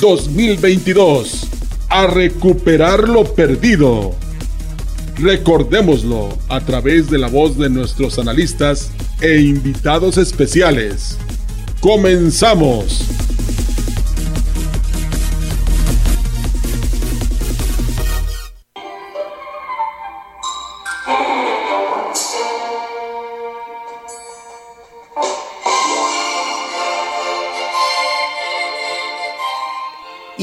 2022. A recuperar lo perdido. Recordémoslo a través de la voz de nuestros analistas e invitados especiales. Comenzamos.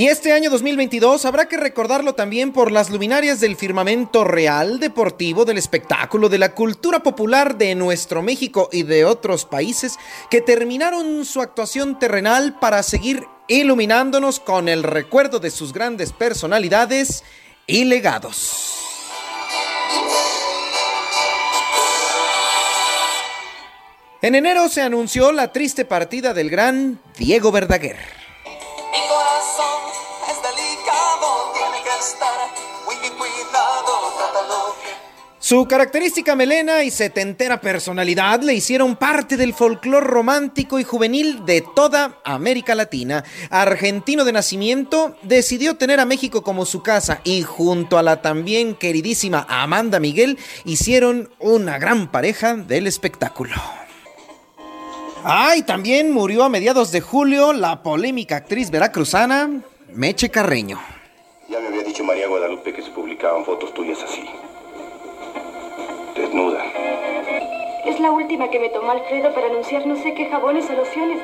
Y este año 2022 habrá que recordarlo también por las luminarias del firmamento real, deportivo, del espectáculo, de la cultura popular de nuestro México y de otros países que terminaron su actuación terrenal para seguir iluminándonos con el recuerdo de sus grandes personalidades y legados. En enero se anunció la triste partida del gran Diego Verdaguer. Su característica melena y setentera personalidad le hicieron parte del folclore romántico y juvenil de toda América Latina. Argentino de nacimiento, decidió tener a México como su casa y junto a la también queridísima Amanda Miguel hicieron una gran pareja del espectáculo. Ah, y también murió a mediados de julio la polémica actriz veracruzana Meche Carreño. Que se publicaban fotos tuyas así. Desnuda. Es la última que me tomó Alfredo para anunciar no sé qué jabones o lociones.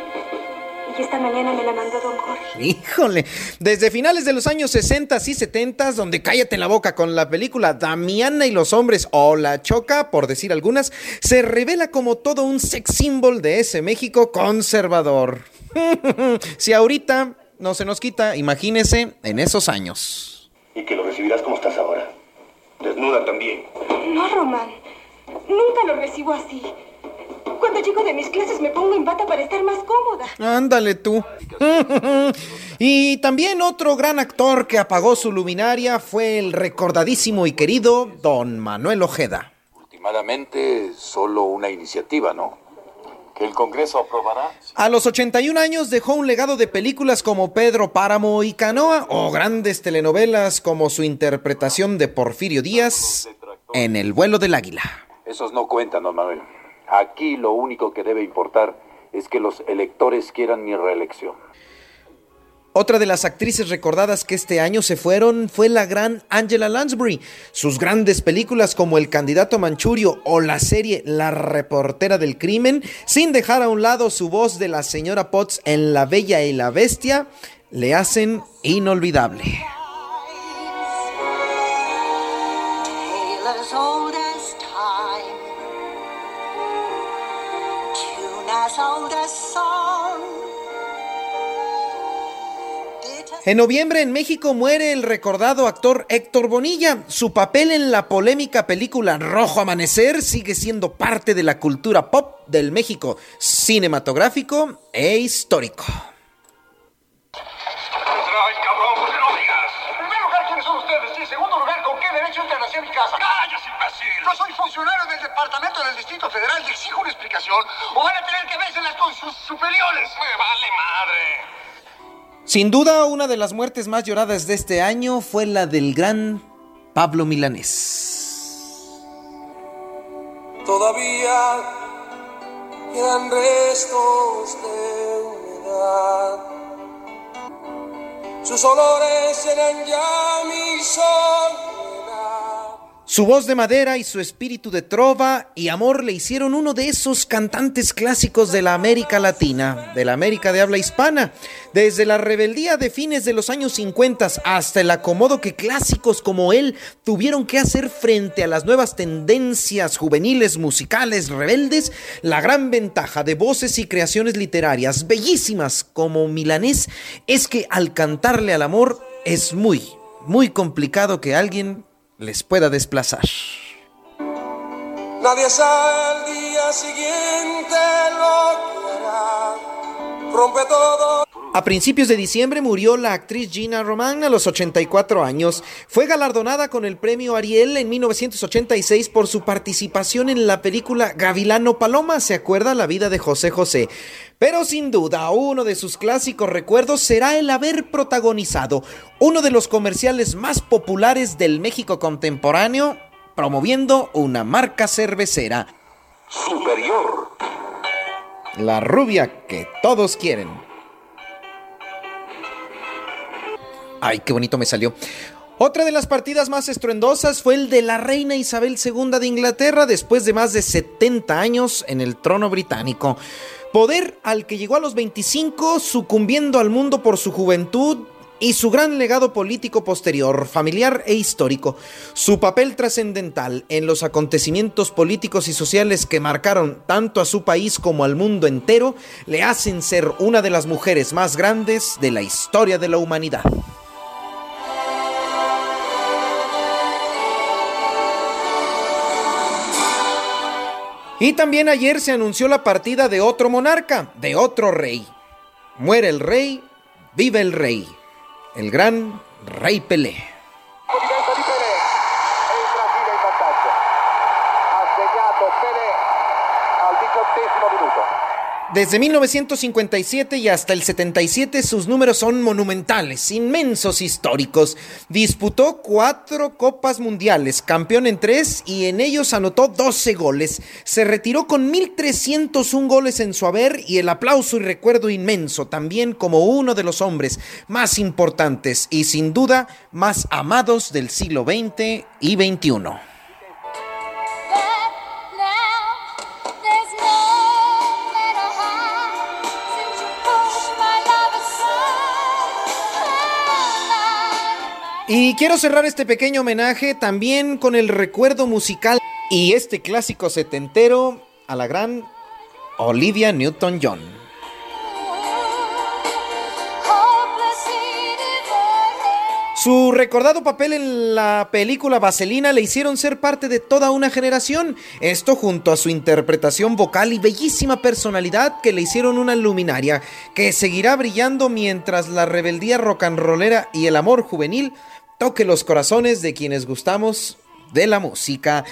Y esta mañana me la mandó don Jorge. Híjole, desde finales de los años 60 y 70, donde cállate la boca con la película Damiana y los hombres o La Choca, por decir algunas, se revela como todo un sex symbol de ese México conservador. si ahorita no se nos quita, imagínese en esos años. Y que lo recibirás como estás ahora. Desnuda también. No, Román. Nunca lo recibo así. Cuando llego de mis clases me pongo en bata para estar más cómoda. Ándale tú. y también otro gran actor que apagó su luminaria fue el recordadísimo y querido don Manuel Ojeda. Últimamente solo una iniciativa, ¿no? Que el Congreso aprobará. A los 81 años dejó un legado de películas como Pedro Páramo y Canoa o grandes telenovelas como su interpretación de Porfirio Díaz en El vuelo del águila. Esos no cuentan, don Manuel. Aquí lo único que debe importar es que los electores quieran mi reelección. Otra de las actrices recordadas que este año se fueron fue la gran Angela Lansbury. Sus grandes películas como El candidato Manchurio o la serie La reportera del crimen, sin dejar a un lado su voz de la señora Potts en La Bella y la Bestia, le hacen inolvidable. En noviembre en México muere el recordado actor Héctor Bonilla. Su papel en la polémica película Rojo Amanecer sigue siendo parte de la cultura pop del México cinematográfico e histórico. Ay, cabrón, ¿por qué no digas? En primer lugar, ¿quiénes son ustedes? Y en segundo lugar, ¿con qué derecho entran hacia mi casa? ¡Cállate, imbécil! Yo soy funcionario del Departamento del Distrito Federal y exijo una explicación o van a tener que vérselas con sus superiores. Me vale madre. Sin duda, una de las muertes más lloradas de este año fue la del gran Pablo Milanés. Todavía quedan restos de humedad. Sus olores eran ya Su voz de madera y su espíritu de trova y amor le hicieron uno de esos cantantes clásicos de la América Latina, de la América de habla hispana. Desde la rebeldía de fines de los años 50 hasta el acomodo que clásicos como él tuvieron que hacer frente a las nuevas tendencias juveniles musicales rebeldes, la gran ventaja de voces y creaciones literarias bellísimas como Milanés es que al cantarle al amor es muy, muy complicado que alguien les pueda desplazar. Nadie el día siguiente lo hará. Rompe todo. A principios de diciembre murió la actriz Gina Román a los 84 años. Fue galardonada con el premio Ariel en 1986 por su participación en la película Gavilano Paloma. ¿Se acuerda la vida de José José? Pero sin duda, uno de sus clásicos recuerdos será el haber protagonizado uno de los comerciales más populares del México contemporáneo, promoviendo una marca cervecera. Superior. La rubia que todos quieren. Ay, qué bonito me salió. Otra de las partidas más estruendosas fue el de la reina Isabel II de Inglaterra después de más de 70 años en el trono británico. Poder al que llegó a los 25 sucumbiendo al mundo por su juventud y su gran legado político posterior, familiar e histórico. Su papel trascendental en los acontecimientos políticos y sociales que marcaron tanto a su país como al mundo entero le hacen ser una de las mujeres más grandes de la historia de la humanidad. Y también ayer se anunció la partida de otro monarca, de otro rey. Muere el rey, vive el rey, el gran rey Pelé. Desde 1957 y hasta el 77 sus números son monumentales, inmensos, históricos. Disputó cuatro copas mundiales, campeón en tres y en ellos anotó 12 goles. Se retiró con 1.301 goles en su haber y el aplauso y recuerdo inmenso, también como uno de los hombres más importantes y sin duda más amados del siglo XX y XXI. Y quiero cerrar este pequeño homenaje también con el recuerdo musical y este clásico setentero a la gran Olivia Newton-John. Su recordado papel en la película Vaselina le hicieron ser parte de toda una generación. Esto junto a su interpretación vocal y bellísima personalidad que le hicieron una luminaria que seguirá brillando mientras la rebeldía rock and rollera y el amor juvenil toque los corazones de quienes gustamos de la música.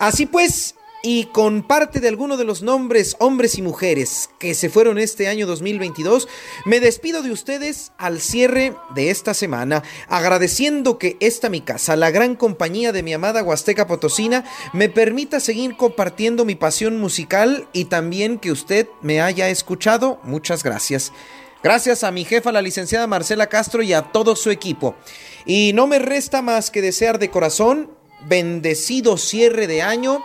Así pues, y con parte de alguno de los nombres hombres y mujeres que se fueron este año 2022, me despido de ustedes al cierre de esta semana, agradeciendo que esta mi casa, la gran compañía de mi amada Huasteca Potosina, me permita seguir compartiendo mi pasión musical y también que usted me haya escuchado. Muchas gracias. Gracias a mi jefa, la licenciada Marcela Castro, y a todo su equipo. Y no me resta más que desear de corazón bendecido cierre de año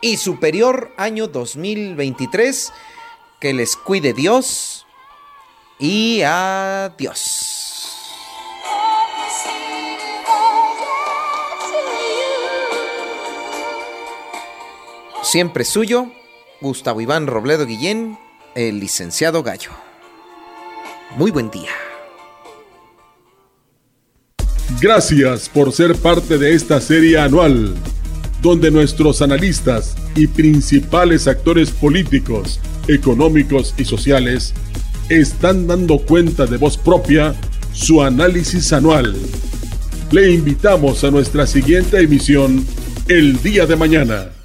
y superior año 2023. Que les cuide Dios y adiós. Siempre suyo, Gustavo Iván Robledo Guillén, el licenciado Gallo. Muy buen día. Gracias por ser parte de esta serie anual, donde nuestros analistas y principales actores políticos, económicos y sociales están dando cuenta de voz propia su análisis anual. Le invitamos a nuestra siguiente emisión el día de mañana.